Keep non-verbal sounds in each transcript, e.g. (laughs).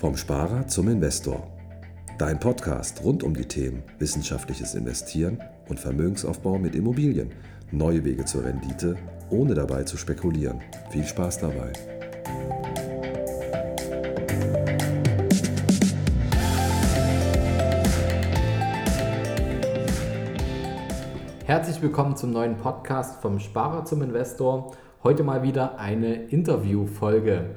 Vom Sparer zum Investor. Dein Podcast rund um die Themen wissenschaftliches Investieren und Vermögensaufbau mit Immobilien. Neue Wege zur Rendite, ohne dabei zu spekulieren. Viel Spaß dabei. Herzlich willkommen zum neuen Podcast vom Sparer zum Investor. Heute mal wieder eine Interviewfolge.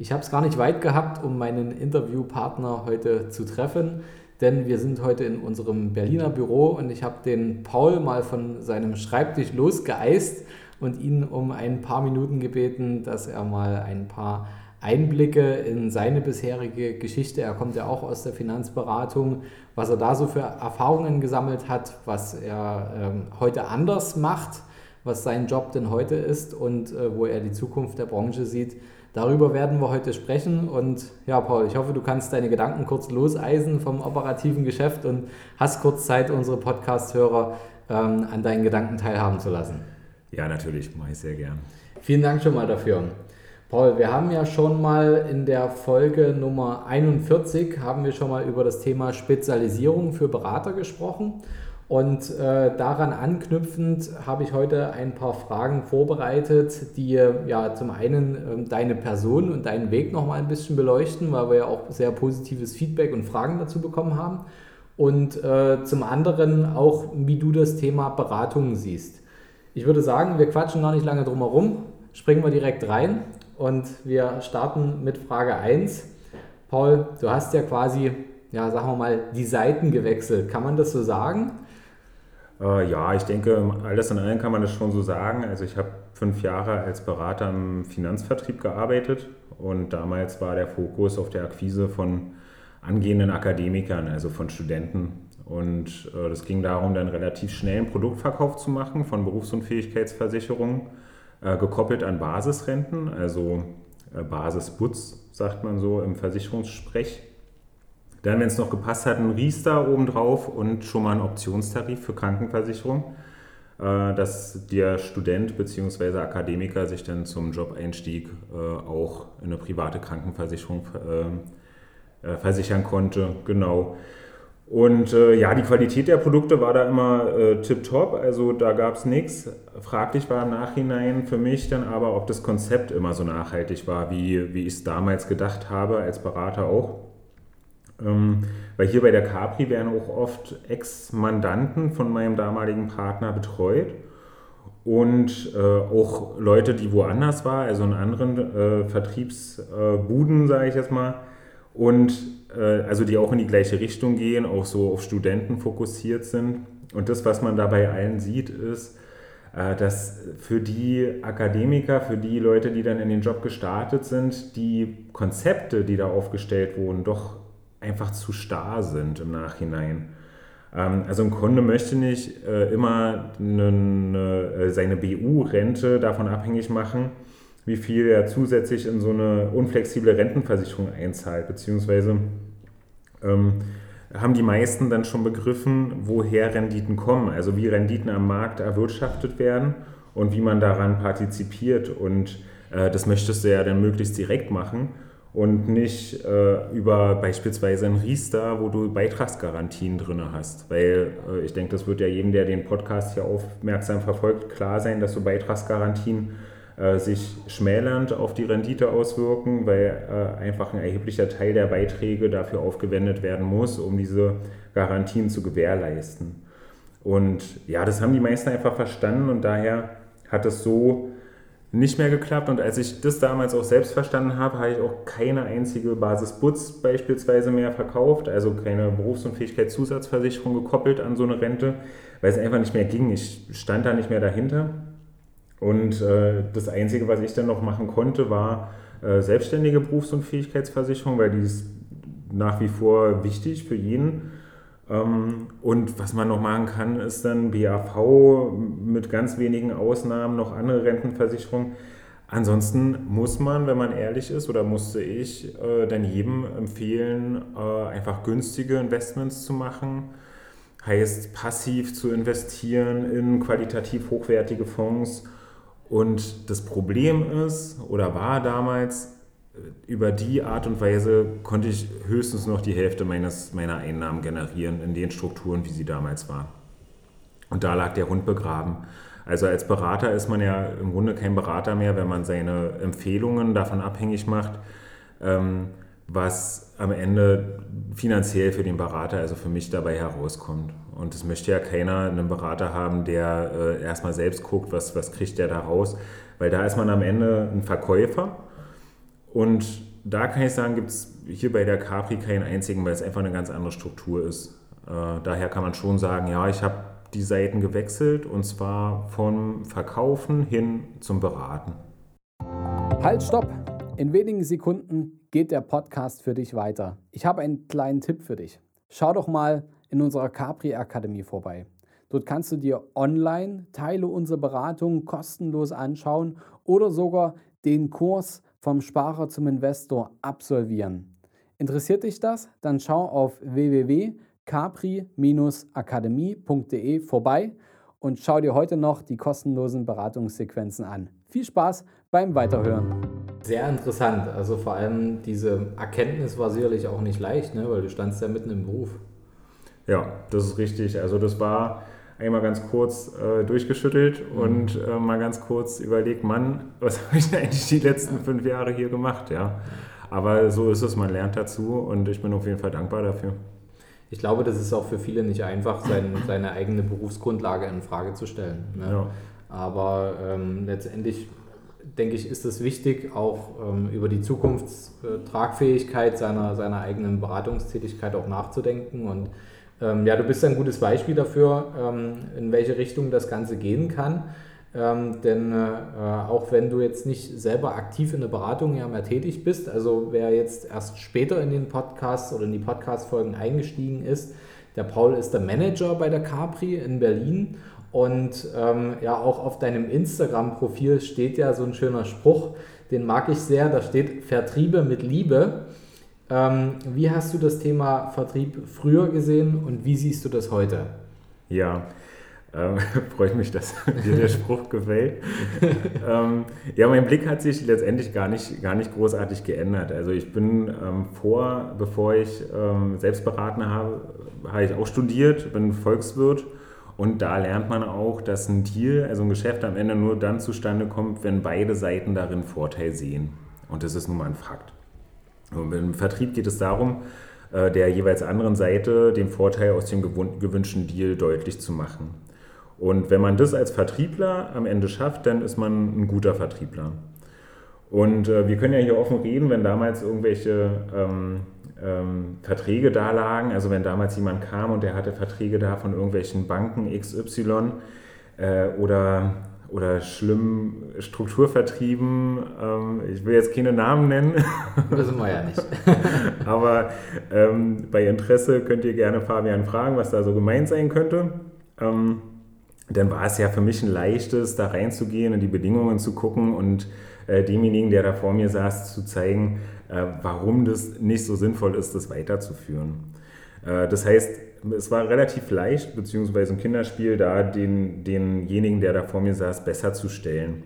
Ich habe es gar nicht weit gehabt, um meinen Interviewpartner heute zu treffen, denn wir sind heute in unserem Berliner Büro und ich habe den Paul mal von seinem Schreibtisch losgeeist und ihn um ein paar Minuten gebeten, dass er mal ein paar Einblicke in seine bisherige Geschichte, er kommt ja auch aus der Finanzberatung, was er da so für Erfahrungen gesammelt hat, was er ähm, heute anders macht, was sein Job denn heute ist und äh, wo er die Zukunft der Branche sieht. Darüber werden wir heute sprechen. Und ja, Paul, ich hoffe, du kannst deine Gedanken kurz loseisen vom operativen Geschäft und hast kurz Zeit, unsere Podcast-Hörer ähm, an deinen Gedanken teilhaben zu lassen. Ja, natürlich, mache ich sehr gern. Vielen Dank schon mal dafür. Paul, wir haben ja schon mal in der Folge Nummer 41 haben wir schon mal über das Thema Spezialisierung für Berater gesprochen. Und äh, daran anknüpfend habe ich heute ein paar Fragen vorbereitet, die ja zum einen äh, deine Person und deinen Weg nochmal ein bisschen beleuchten, weil wir ja auch sehr positives Feedback und Fragen dazu bekommen haben. Und äh, zum anderen auch, wie du das Thema Beratung siehst. Ich würde sagen, wir quatschen gar nicht lange drum herum, springen wir direkt rein und wir starten mit Frage 1. Paul, du hast ja quasi, ja, sagen wir mal, die Seiten gewechselt. Kann man das so sagen? Äh, ja, ich denke, alles in allem kann man das schon so sagen. Also ich habe fünf Jahre als Berater im Finanzvertrieb gearbeitet und damals war der Fokus auf der Akquise von angehenden Akademikern, also von Studenten. Und äh, das ging darum, dann relativ schnell einen Produktverkauf zu machen von Berufsunfähigkeitsversicherungen, äh, gekoppelt an Basisrenten, also äh, Basisbutz, sagt man so im Versicherungssprech. Dann, wenn es noch gepasst hat, ein Riester obendrauf und schon mal ein Optionstarif für Krankenversicherung, äh, dass der Student bzw. Akademiker sich dann zum Jobeinstieg äh, auch in eine private Krankenversicherung äh, versichern konnte. Genau. Und äh, ja, die Qualität der Produkte war da immer äh, tipptopp, also da gab es nichts. Fraglich war im Nachhinein für mich dann aber, ob das Konzept immer so nachhaltig war, wie, wie ich es damals gedacht habe, als Berater auch. Ähm, weil hier bei der Capri werden auch oft Ex-Mandanten von meinem damaligen Partner betreut und äh, auch Leute, die woanders waren, also in anderen äh, Vertriebsbuden, äh, sage ich jetzt mal, und äh, also die auch in die gleiche Richtung gehen, auch so auf Studenten fokussiert sind. Und das, was man dabei allen sieht, ist, äh, dass für die Akademiker, für die Leute, die dann in den Job gestartet sind, die Konzepte, die da aufgestellt wurden, doch einfach zu starr sind im Nachhinein. Ähm, also ein Kunde möchte nicht äh, immer äh, seine BU-Rente davon abhängig machen, wie viel er zusätzlich in so eine unflexible Rentenversicherung einzahlt, beziehungsweise ähm, haben die meisten dann schon begriffen, woher Renditen kommen, also wie Renditen am Markt erwirtschaftet werden und wie man daran partizipiert. Und äh, das möchtest du ja dann möglichst direkt machen und nicht äh, über beispielsweise ein Riester, wo du Beitragsgarantien drin hast. Weil äh, ich denke, das wird ja jedem, der den Podcast hier aufmerksam verfolgt, klar sein, dass so Beitragsgarantien äh, sich schmälernd auf die Rendite auswirken, weil äh, einfach ein erheblicher Teil der Beiträge dafür aufgewendet werden muss, um diese Garantien zu gewährleisten. Und ja, das haben die meisten einfach verstanden und daher hat es so nicht mehr geklappt. Und als ich das damals auch selbst verstanden habe, habe ich auch keine einzige Basis Butz beispielsweise mehr verkauft, also keine Berufsunfähigkeitszusatzversicherung gekoppelt an so eine Rente, weil es einfach nicht mehr ging. Ich stand da nicht mehr dahinter. Und äh, das Einzige, was ich dann noch machen konnte, war äh, selbstständige Berufsunfähigkeitsversicherung, weil die ist nach wie vor wichtig für jeden. Ähm, und was man noch machen kann, ist dann BAV mit ganz wenigen Ausnahmen, noch andere Rentenversicherungen. Ansonsten muss man, wenn man ehrlich ist, oder musste ich äh, dann jedem empfehlen, äh, einfach günstige Investments zu machen. Heißt passiv zu investieren in qualitativ hochwertige Fonds. Und das Problem ist, oder war damals, über die Art und Weise konnte ich höchstens noch die Hälfte meines, meiner Einnahmen generieren in den Strukturen, wie sie damals waren. Und da lag der Hund begraben. Also als Berater ist man ja im Grunde kein Berater mehr, wenn man seine Empfehlungen davon abhängig macht, ähm, was am Ende finanziell für den Berater, also für mich dabei herauskommt. Und es möchte ja keiner einen Berater haben, der äh, erstmal selbst guckt, was, was kriegt der da raus, weil da ist man am Ende ein Verkäufer. Und da kann ich sagen, gibt es hier bei der Capri keinen einzigen, weil es einfach eine ganz andere Struktur ist. Äh, daher kann man schon sagen, ja, ich habe die Seiten gewechselt und zwar vom Verkaufen hin zum Beraten. Halt, stopp! In wenigen Sekunden geht der Podcast für dich weiter. Ich habe einen kleinen Tipp für dich. Schau doch mal in unserer Capri Akademie vorbei. Dort kannst du dir online Teile unserer Beratung kostenlos anschauen oder sogar den Kurs vom Sparer zum Investor absolvieren. Interessiert dich das? Dann schau auf www.capri-akademie.de vorbei und schau dir heute noch die kostenlosen Beratungssequenzen an. Viel Spaß beim Weiterhören. Sehr interessant. Also vor allem diese Erkenntnis war sicherlich auch nicht leicht, ne? weil du standst ja mitten im Beruf. Ja, das ist richtig. Also das war einmal ganz kurz äh, durchgeschüttelt mhm. und äh, mal ganz kurz überlegt, Mann, (laughs) was habe ich eigentlich die letzten fünf Jahre hier gemacht? Ja. Aber so ist es, man lernt dazu und ich bin auf jeden Fall dankbar dafür. Ich glaube, das ist auch für viele nicht einfach, sein, seine eigene Berufsgrundlage in Frage zu stellen. Ne? Ja. Aber ähm, letztendlich denke ich, ist es wichtig, auch ähm, über die Zukunftstragfähigkeit seiner, seiner eigenen Beratungstätigkeit auch nachzudenken und ähm, ja, du bist ein gutes Beispiel dafür, ähm, in welche Richtung das Ganze gehen kann. Ähm, denn äh, auch wenn du jetzt nicht selber aktiv in der Beratung ja mehr tätig bist, also wer jetzt erst später in den Podcast oder in die Podcast-Folgen eingestiegen ist, der Paul ist der Manager bei der Capri in Berlin und ähm, ja, auch auf deinem Instagram-Profil steht ja so ein schöner Spruch, den mag ich sehr, da steht Vertriebe mit Liebe. Ähm, wie hast du das Thema Vertrieb früher gesehen und wie siehst du das heute? Ja, ähm, (laughs) freue ich mich, dass (laughs) dir der Spruch gefällt. (laughs) ähm, ja, mein Blick hat sich letztendlich gar nicht, gar nicht großartig geändert. Also ich bin ähm, vor, bevor ich ähm, Selbstberater habe, habe ich auch studiert, bin Volkswirt und da lernt man auch, dass ein Deal, also ein Geschäft am Ende nur dann zustande kommt, wenn beide Seiten darin Vorteil sehen. Und das ist nun mal ein Fakt. Und Im Vertrieb geht es darum, äh, der jeweils anderen Seite den Vorteil aus dem gewünschten Deal deutlich zu machen. Und wenn man das als Vertriebler am Ende schafft, dann ist man ein guter Vertriebler. Und äh, wir können ja hier offen reden, wenn damals irgendwelche ähm, ähm, Verträge da lagen, also wenn damals jemand kam und der hatte Verträge da von irgendwelchen Banken XY äh, oder oder schlimm Strukturvertrieben. Ähm, ich will jetzt keine Namen nennen. (laughs) Wissen wir ja nicht. (laughs) Aber ähm, bei Interesse könnt ihr gerne Fabian fragen, was da so gemeint sein könnte. Ähm, dann war es ja für mich ein leichtes, da reinzugehen und die Bedingungen zu gucken und äh, demjenigen, der da vor mir saß, zu zeigen, äh, warum das nicht so sinnvoll ist, das weiterzuführen. Äh, das heißt, es war relativ leicht, beziehungsweise ein Kinderspiel, da den, denjenigen, der da vor mir saß, besser zu stellen.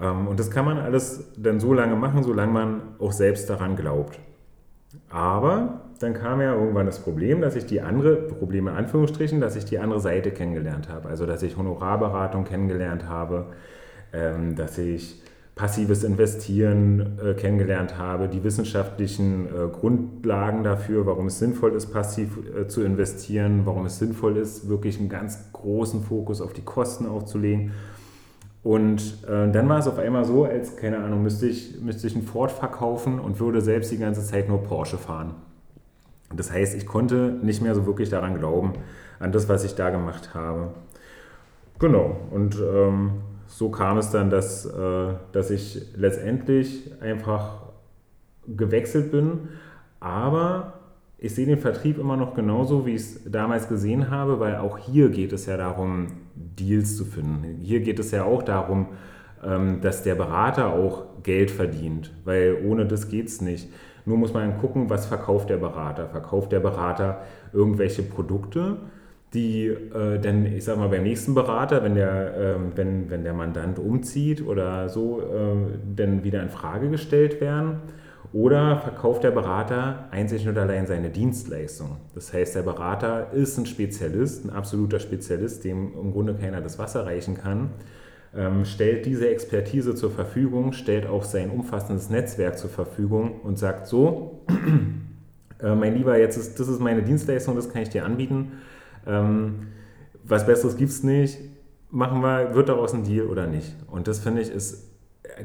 Ähm, und das kann man alles dann so lange machen, solange man auch selbst daran glaubt. Aber dann kam ja irgendwann das Problem, dass ich die andere, Probleme in Anführungsstrichen, dass ich die andere Seite kennengelernt habe. Also dass ich Honorarberatung kennengelernt habe, ähm, dass ich passives Investieren äh, kennengelernt habe, die wissenschaftlichen äh, Grundlagen dafür, warum es sinnvoll ist, passiv äh, zu investieren, warum es sinnvoll ist, wirklich einen ganz großen Fokus auf die Kosten aufzulegen. Und äh, dann war es auf einmal so, als, keine Ahnung, müsste ich, müsste ich einen Ford verkaufen und würde selbst die ganze Zeit nur Porsche fahren. Das heißt, ich konnte nicht mehr so wirklich daran glauben, an das, was ich da gemacht habe. Genau, und ähm, so kam es dann, dass, äh, dass ich letztendlich einfach gewechselt bin. Aber ich sehe den Vertrieb immer noch genauso, wie ich es damals gesehen habe, weil auch hier geht es ja darum, Deals zu finden. Hier geht es ja auch darum, ähm, dass der Berater auch Geld verdient, weil ohne das geht es nicht. Nur muss man gucken, was verkauft der Berater. Verkauft der Berater irgendwelche Produkte, die äh, dann, ich sag mal, beim nächsten Berater, wenn der, äh, wenn, wenn der Mandant umzieht oder so, äh, dann wieder in Frage gestellt werden. Oder verkauft der Berater einzig und allein seine Dienstleistung. Das heißt, der Berater ist ein Spezialist, ein absoluter Spezialist, dem im Grunde keiner das Wasser reichen kann, ähm, stellt diese Expertise zur Verfügung, stellt auch sein umfassendes Netzwerk zur Verfügung und sagt so, (clears throat) äh, mein Lieber, jetzt ist, das ist meine Dienstleistung, das kann ich dir anbieten ähm, was Besseres gibt es nicht. Machen wir, wird daraus ein Deal oder nicht? Und das finde ich ist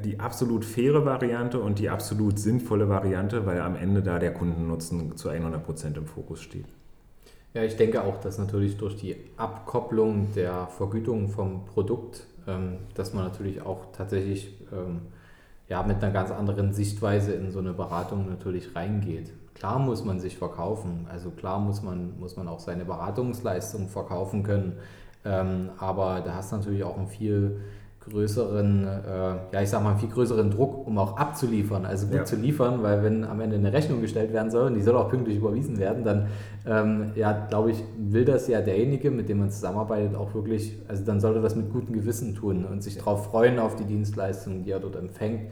die absolut faire Variante und die absolut sinnvolle Variante, weil am Ende da der Kundennutzen zu 100 Prozent im Fokus steht. Ja, ich denke auch, dass natürlich durch die Abkopplung der Vergütung vom Produkt, ähm, dass man natürlich auch tatsächlich ähm, ja, mit einer ganz anderen Sichtweise in so eine Beratung natürlich reingeht. Klar muss man sich verkaufen, also klar muss man, muss man auch seine Beratungsleistung verkaufen können, ähm, aber da hast du natürlich auch einen viel größeren, äh, ja ich sag mal, einen viel größeren Druck, um auch abzuliefern, also gut ja. zu liefern, weil wenn am Ende eine Rechnung gestellt werden soll und die soll auch pünktlich überwiesen werden, dann ähm, ja, glaube ich, will das ja derjenige, mit dem man zusammenarbeitet, auch wirklich, also dann sollte das mit gutem Gewissen tun und sich darauf freuen auf die Dienstleistungen, die er dort empfängt.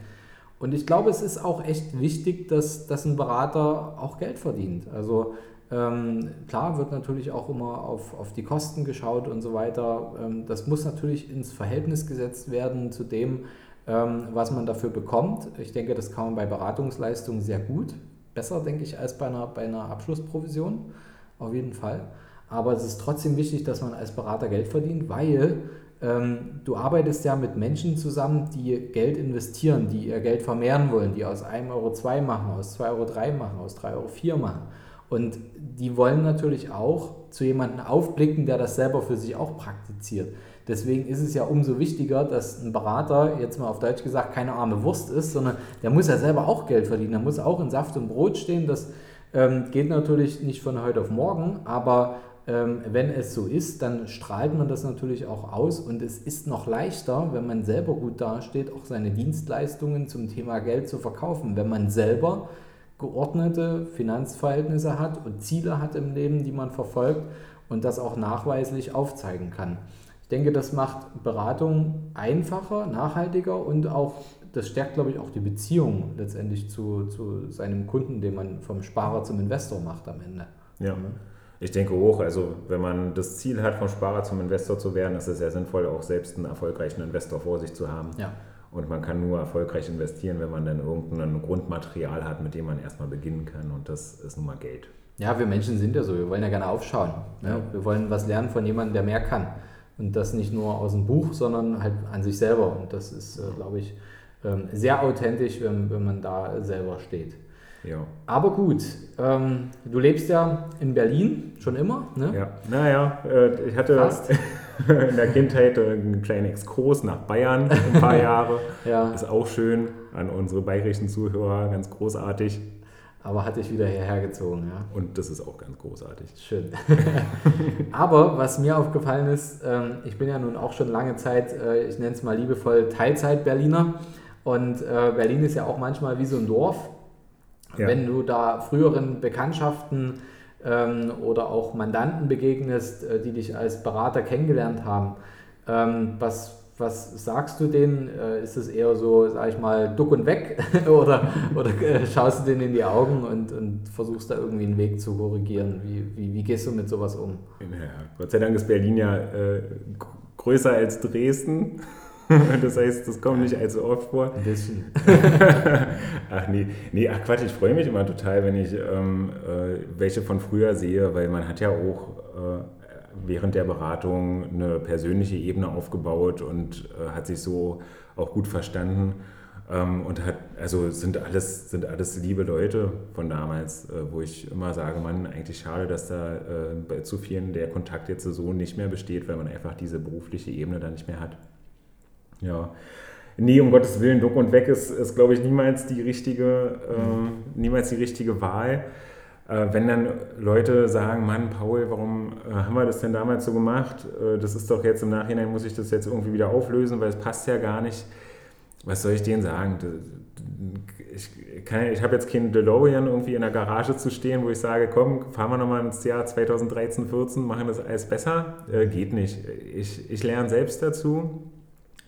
Und ich glaube, es ist auch echt wichtig, dass, dass ein Berater auch Geld verdient. Also ähm, klar wird natürlich auch immer auf, auf die Kosten geschaut und so weiter. Ähm, das muss natürlich ins Verhältnis gesetzt werden zu dem, ähm, was man dafür bekommt. Ich denke, das kann man bei Beratungsleistungen sehr gut. Besser, denke ich, als bei einer, bei einer Abschlussprovision. Auf jeden Fall. Aber es ist trotzdem wichtig, dass man als Berater Geld verdient, weil ähm, du arbeitest ja mit Menschen zusammen, die Geld investieren, die ihr Geld vermehren wollen, die aus 1,02 Euro 2 machen, aus 2,03 Euro 3 machen, aus 3,04 Euro 4 machen. Und die wollen natürlich auch zu jemandem aufblicken, der das selber für sich auch praktiziert. Deswegen ist es ja umso wichtiger, dass ein Berater, jetzt mal auf Deutsch gesagt, keine arme Wurst ist, sondern der muss ja selber auch Geld verdienen. Der muss auch in Saft und Brot stehen. Das ähm, geht natürlich nicht von heute auf morgen, aber wenn es so ist, dann strahlt man das natürlich auch aus und es ist noch leichter, wenn man selber gut dasteht, auch seine Dienstleistungen zum Thema Geld zu verkaufen, wenn man selber geordnete Finanzverhältnisse hat und Ziele hat im Leben, die man verfolgt und das auch nachweislich aufzeigen kann. Ich denke, das macht Beratung einfacher, nachhaltiger und auch, das stärkt, glaube ich, auch die Beziehung letztendlich zu, zu seinem Kunden, den man vom Sparer zum Investor macht am Ende. Ja. Ich denke auch, also wenn man das Ziel hat, vom Sparer zum Investor zu werden, ist es sehr sinnvoll, auch selbst einen erfolgreichen Investor vor sich zu haben. Ja. Und man kann nur erfolgreich investieren, wenn man dann irgendein Grundmaterial hat, mit dem man erstmal beginnen kann. Und das ist nun mal Geld. Ja, wir Menschen sind ja so, wir wollen ja gerne aufschauen. Ne? Ja. Wir wollen was lernen von jemandem, der mehr kann. Und das nicht nur aus dem Buch, sondern halt an sich selber. Und das ist, äh, glaube ich, ähm, sehr authentisch, wenn, wenn man da selber steht. Ja. Aber gut, ähm, du lebst ja in Berlin schon immer, ne? Ja, naja, äh, ich hatte Fast. (laughs) in der Kindheit einen kleinen Exkurs nach Bayern, ein paar (laughs) Jahre. ja. Ist auch schön an unsere bayerischen Zuhörer, ganz großartig. Aber hat dich wieder hierher gezogen, ja? Und das ist auch ganz großartig. Schön. (laughs) Aber was mir aufgefallen ist, ähm, ich bin ja nun auch schon lange Zeit, äh, ich nenne es mal liebevoll Teilzeit-Berliner. Und äh, Berlin ist ja auch manchmal wie so ein Dorf. Ja. Wenn du da früheren Bekanntschaften ähm, oder auch Mandanten begegnest, äh, die dich als Berater kennengelernt haben, ähm, was, was sagst du denen? Äh, ist es eher so, sag ich mal, duck und weg (laughs) oder, oder äh, schaust du denen in die Augen und, und versuchst da irgendwie einen Weg zu korrigieren? Wie, wie, wie gehst du mit sowas um? Ja, Gott sei Dank ist Berlin ja äh, größer als Dresden. (laughs) das heißt, das kommt nicht allzu oft vor. Ein bisschen. (laughs) ach nee, nee, ach Quatsch, ich freue mich immer total, wenn ich ähm, äh, welche von früher sehe, weil man hat ja auch äh, während der Beratung eine persönliche Ebene aufgebaut und äh, hat sich so auch gut verstanden. Ähm, und hat, also sind alles, sind alles liebe Leute von damals, äh, wo ich immer sage, man, eigentlich schade, dass da äh, bei zu vielen der Kontakt jetzt so nicht mehr besteht, weil man einfach diese berufliche Ebene dann nicht mehr hat. Ja. Nee, um Gottes Willen, Duck und Weg ist, ist glaube ich, niemals die richtige, äh, niemals die richtige Wahl. Äh, wenn dann Leute sagen, Mann, Paul, warum äh, haben wir das denn damals so gemacht? Äh, das ist doch jetzt im Nachhinein, muss ich das jetzt irgendwie wieder auflösen, weil es passt ja gar nicht. was soll ich denen sagen? Ich, ich habe jetzt keinen DeLorean irgendwie in der Garage zu stehen, wo ich sage, komm, fahren wir nochmal ins Jahr 2013, 14, machen das alles besser. Äh, geht nicht. Ich, ich lerne selbst dazu.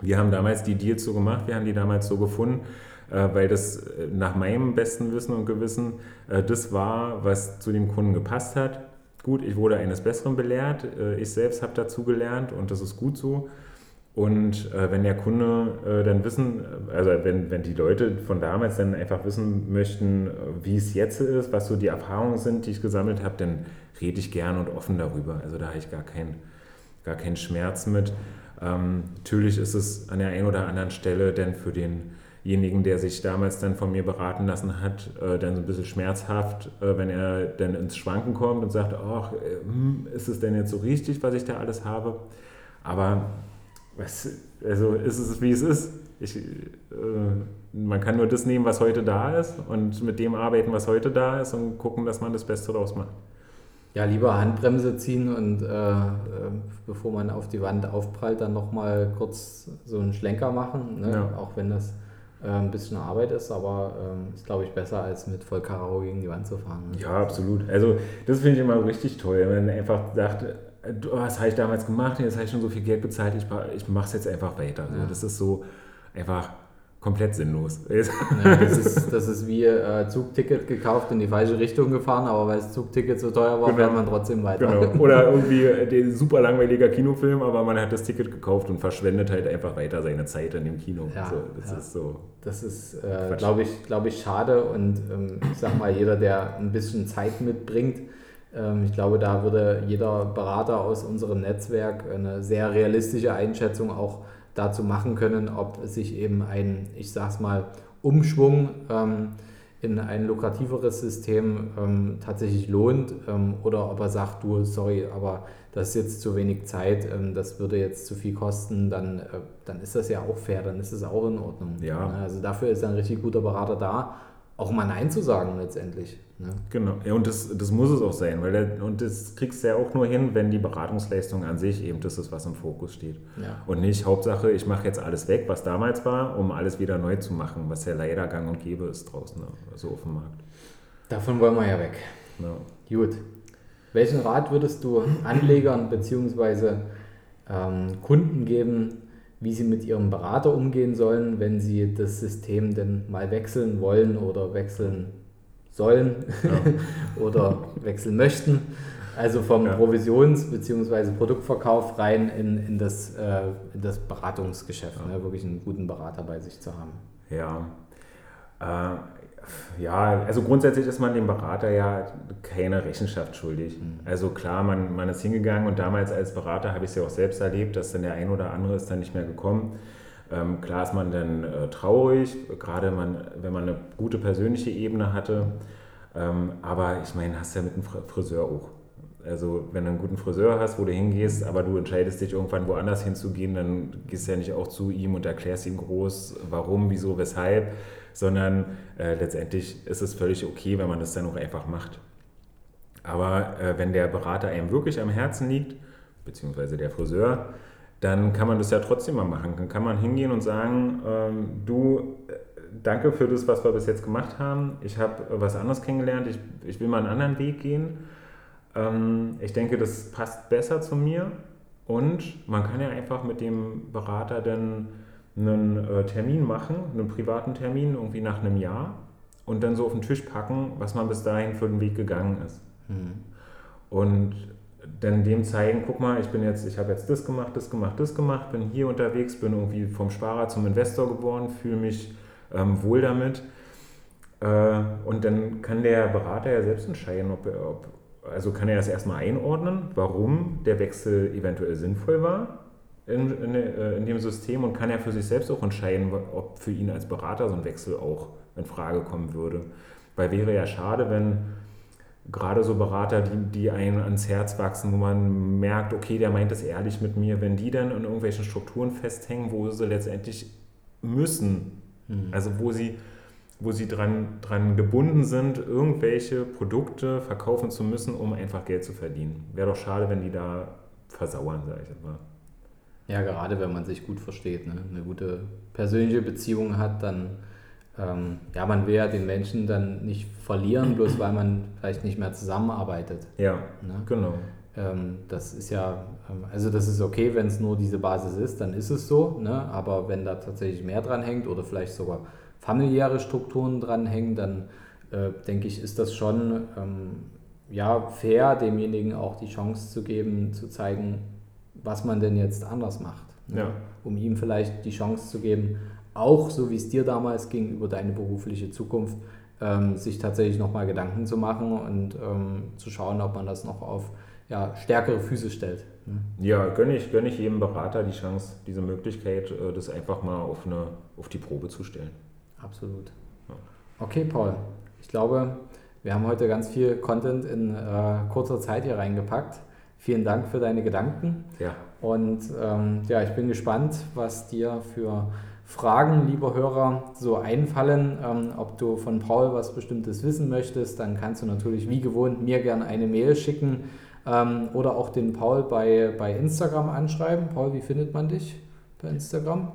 Wir haben damals die Deals so gemacht, wir haben die damals so gefunden, äh, weil das äh, nach meinem besten Wissen und Gewissen äh, das war, was zu dem Kunden gepasst hat. Gut, ich wurde eines Besseren belehrt, ich selbst habe dazu gelernt und das ist gut so. Und wenn der Kunde dann wissen, also wenn, wenn die Leute von damals dann einfach wissen möchten, wie es jetzt ist, was so die Erfahrungen sind, die ich gesammelt habe, dann rede ich gern und offen darüber. Also da habe ich gar, kein, gar keinen Schmerz mit. Ähm, natürlich ist es an der einen oder anderen Stelle dann für denjenigen, der sich damals dann von mir beraten lassen hat, äh, dann so ein bisschen schmerzhaft, äh, wenn er dann ins Schwanken kommt und sagt, ach, äh, hm, ist es denn jetzt so richtig, was ich da alles habe? Aber was, also ist es, wie es ist. Ich, äh, man kann nur das nehmen, was heute da ist und mit dem arbeiten, was heute da ist und gucken, dass man das Beste daraus macht. Ja, lieber Handbremse ziehen und äh, äh bevor man auf die Wand aufprallt, dann nochmal kurz so einen Schlenker machen, ne? ja. auch wenn das äh, ein bisschen Arbeit ist, aber ähm, ist, glaube ich, besser, als mit Vollkaro gegen die Wand zu fahren. Ne? Ja, absolut. Also das finde ich immer richtig toll, wenn man einfach sagt, was habe ich damals gemacht, jetzt habe ich schon so viel Geld bezahlt, ich, ich mache es jetzt einfach weiter. Ja. So, das ist so einfach komplett sinnlos. Ja, das, ist, das ist wie äh, Zugticket gekauft in die falsche Richtung gefahren, aber weil das Zugticket so teuer war, genau. fährt man trotzdem weiter. Genau. (laughs) Oder irgendwie der super langweiliger Kinofilm, aber man hat das Ticket gekauft und verschwendet halt einfach weiter seine Zeit in dem Kino. Ja, so, das ja. ist so. Das ist, äh, glaube ich, glaub ich, schade und ähm, ich sag mal, jeder, der ein bisschen Zeit mitbringt, ähm, ich glaube, da würde jeder Berater aus unserem Netzwerk eine sehr realistische Einschätzung auch dazu machen können, ob sich eben ein, ich sag's mal, Umschwung ähm, in ein lukrativeres System ähm, tatsächlich lohnt ähm, oder ob er sagt, du, sorry, aber das ist jetzt zu wenig Zeit, ähm, das würde jetzt zu viel kosten, dann, äh, dann ist das ja auch fair, dann ist es auch in Ordnung. Ja. Also dafür ist ein richtig guter Berater da auch mal Nein zu sagen letztendlich. Ne? Genau, ja, und das, das muss es auch sein, weil der, und das kriegst du ja auch nur hin, wenn die Beratungsleistung an sich eben das ist, was im Fokus steht. Ja. Und nicht Hauptsache, ich mache jetzt alles weg, was damals war, um alles wieder neu zu machen, was ja leider gang und gäbe ist draußen, ne? so auf dem Markt. Davon wollen wir ja weg. Ja. Gut. Welchen Rat würdest du Anlegern bzw. Ähm, Kunden geben, wie sie mit ihrem Berater umgehen sollen, wenn sie das System denn mal wechseln wollen oder wechseln sollen ja. (laughs) oder wechseln möchten. Also vom ja. Provisions- bzw. Produktverkauf rein in, in, das, äh, in das Beratungsgeschäft, ja. ne? wirklich einen guten Berater bei sich zu haben. Ja. Ja, also grundsätzlich ist man dem Berater ja keine Rechenschaft schuldig. Mhm. Also klar, man, man ist hingegangen und damals als Berater habe ich es ja auch selbst erlebt, dass dann der ein oder andere ist dann nicht mehr gekommen. Ähm, klar ist man dann äh, traurig, gerade man, wenn man eine gute persönliche Ebene hatte. Ähm, aber ich meine, hast ja mit einem Friseur auch. Also wenn du einen guten Friseur hast, wo du hingehst, aber du entscheidest dich irgendwann woanders hinzugehen, dann gehst du ja nicht auch zu ihm und erklärst ihm groß, warum, wieso, weshalb sondern äh, letztendlich ist es völlig okay, wenn man das dann auch einfach macht. Aber äh, wenn der Berater einem wirklich am Herzen liegt, beziehungsweise der Friseur, dann kann man das ja trotzdem mal machen. Dann kann man hingehen und sagen, ähm, du, äh, danke für das, was wir bis jetzt gemacht haben. Ich habe was anderes kennengelernt. Ich, ich will mal einen anderen Weg gehen. Ähm, ich denke, das passt besser zu mir. Und man kann ja einfach mit dem Berater dann einen äh, Termin machen, einen privaten Termin, irgendwie nach einem Jahr und dann so auf den Tisch packen, was man bis dahin für den Weg gegangen ist. Mhm. Und dann dem zeigen, guck mal, ich bin jetzt, ich habe jetzt das gemacht, das gemacht, das gemacht, bin hier unterwegs, bin irgendwie vom Sparer zum Investor geworden, fühle mich ähm, wohl damit. Äh, und dann kann der Berater ja selbst entscheiden, ob, er, ob also kann er das erstmal einordnen, warum der Wechsel eventuell sinnvoll war in, in, äh, in, dem System und kann ja für sich selbst auch entscheiden, ob für ihn als Berater so ein Wechsel auch in Frage kommen würde. Weil wäre ja schade, wenn gerade so Berater, die, die einen ans Herz wachsen, wo man merkt, okay, der meint es ehrlich mit mir, wenn die dann in irgendwelchen Strukturen festhängen, wo sie letztendlich müssen, mhm. also wo sie, wo sie dran, dran gebunden sind, irgendwelche Produkte verkaufen zu müssen, um einfach Geld zu verdienen. Wäre doch schade, wenn die da versauern, sage ich mal. Ja, gerade wenn man sich gut versteht, ne? eine gute persönliche Beziehung hat, dann, ähm, ja, man will ja den Menschen dann nicht verlieren, bloß weil man vielleicht nicht mehr zusammenarbeitet. Ja, ne? genau. Ähm, das ist ja, ähm, also das ist okay, wenn es nur diese Basis ist, dann ist es so, ne? aber wenn da tatsächlich mehr dran hängt oder vielleicht sogar familiäre Strukturen dran hängen, dann äh, denke ich, ist das schon ähm, ja, fair, demjenigen auch die Chance zu geben, zu zeigen, was man denn jetzt anders macht. Ne? Ja. Um ihm vielleicht die Chance zu geben, auch so wie es dir damals ging, über deine berufliche Zukunft, ähm, sich tatsächlich nochmal Gedanken zu machen und ähm, zu schauen, ob man das noch auf ja, stärkere Füße stellt. Ne? Ja, gönne ich, gönne ich jedem Berater die Chance, diese Möglichkeit, äh, das einfach mal auf, eine, auf die Probe zu stellen. Absolut. Ja. Okay, Paul. Ich glaube, wir haben heute ganz viel Content in äh, kurzer Zeit hier reingepackt. Vielen Dank für deine Gedanken. Ja. Und ähm, ja, ich bin gespannt, was dir für Fragen, lieber Hörer, so einfallen. Ähm, ob du von Paul was Bestimmtes wissen möchtest, dann kannst du natürlich wie gewohnt mir gerne eine Mail schicken ähm, oder auch den Paul bei, bei Instagram anschreiben. Paul, wie findet man dich bei Instagram?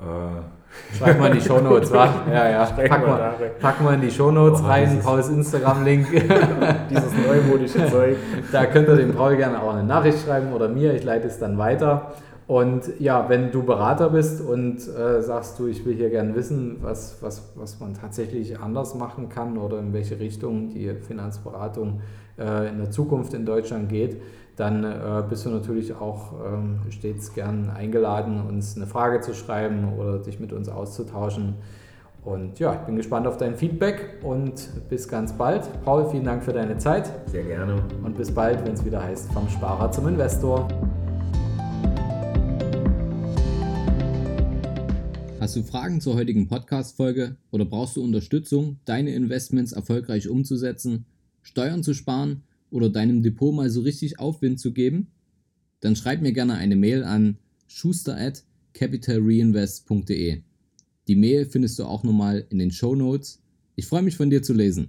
Äh. Schreib mal in die Shownotes, wa? (laughs) Ja, ja. Pack mal, pack mal in die Shownotes oh, rein, Pauls Instagram-Link. (laughs) dieses neumodische (laughs) Zeug. Da könnt ihr dem Paul gerne auch eine Nachricht schreiben oder mir, ich leite es dann weiter. Und ja, wenn du Berater bist und äh, sagst du, ich will hier gerne wissen, was, was, was man tatsächlich anders machen kann oder in welche Richtung die Finanzberatung äh, in der Zukunft in Deutschland geht, dann äh, bist du natürlich auch ähm, stets gern eingeladen, uns eine Frage zu schreiben oder dich mit uns auszutauschen. Und ja, ich bin gespannt auf dein Feedback und bis ganz bald. Paul, vielen Dank für deine Zeit. Sehr gerne. Und bis bald, wenn es wieder heißt, vom Sparer zum Investor. Hast du Fragen zur heutigen Podcast-Folge oder brauchst du Unterstützung, deine Investments erfolgreich umzusetzen, Steuern zu sparen oder deinem Depot mal so richtig Aufwind zu geben? Dann schreib mir gerne eine Mail an schuster at capitalreinvest.de. Die Mail findest du auch nochmal in den Show Notes. Ich freue mich von dir zu lesen.